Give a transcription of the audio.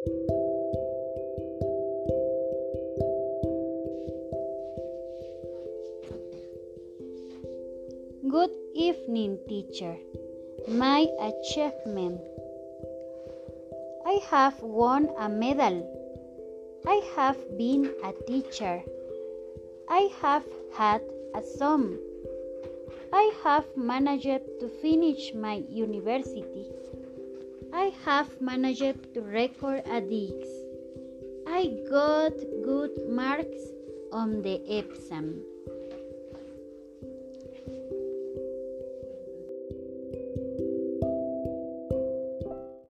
Good evening, teacher. My achievement. I have won a medal. I have been a teacher. I have had a son. I have managed to finish my university. I have managed to record a DX. I got good marks on the exam.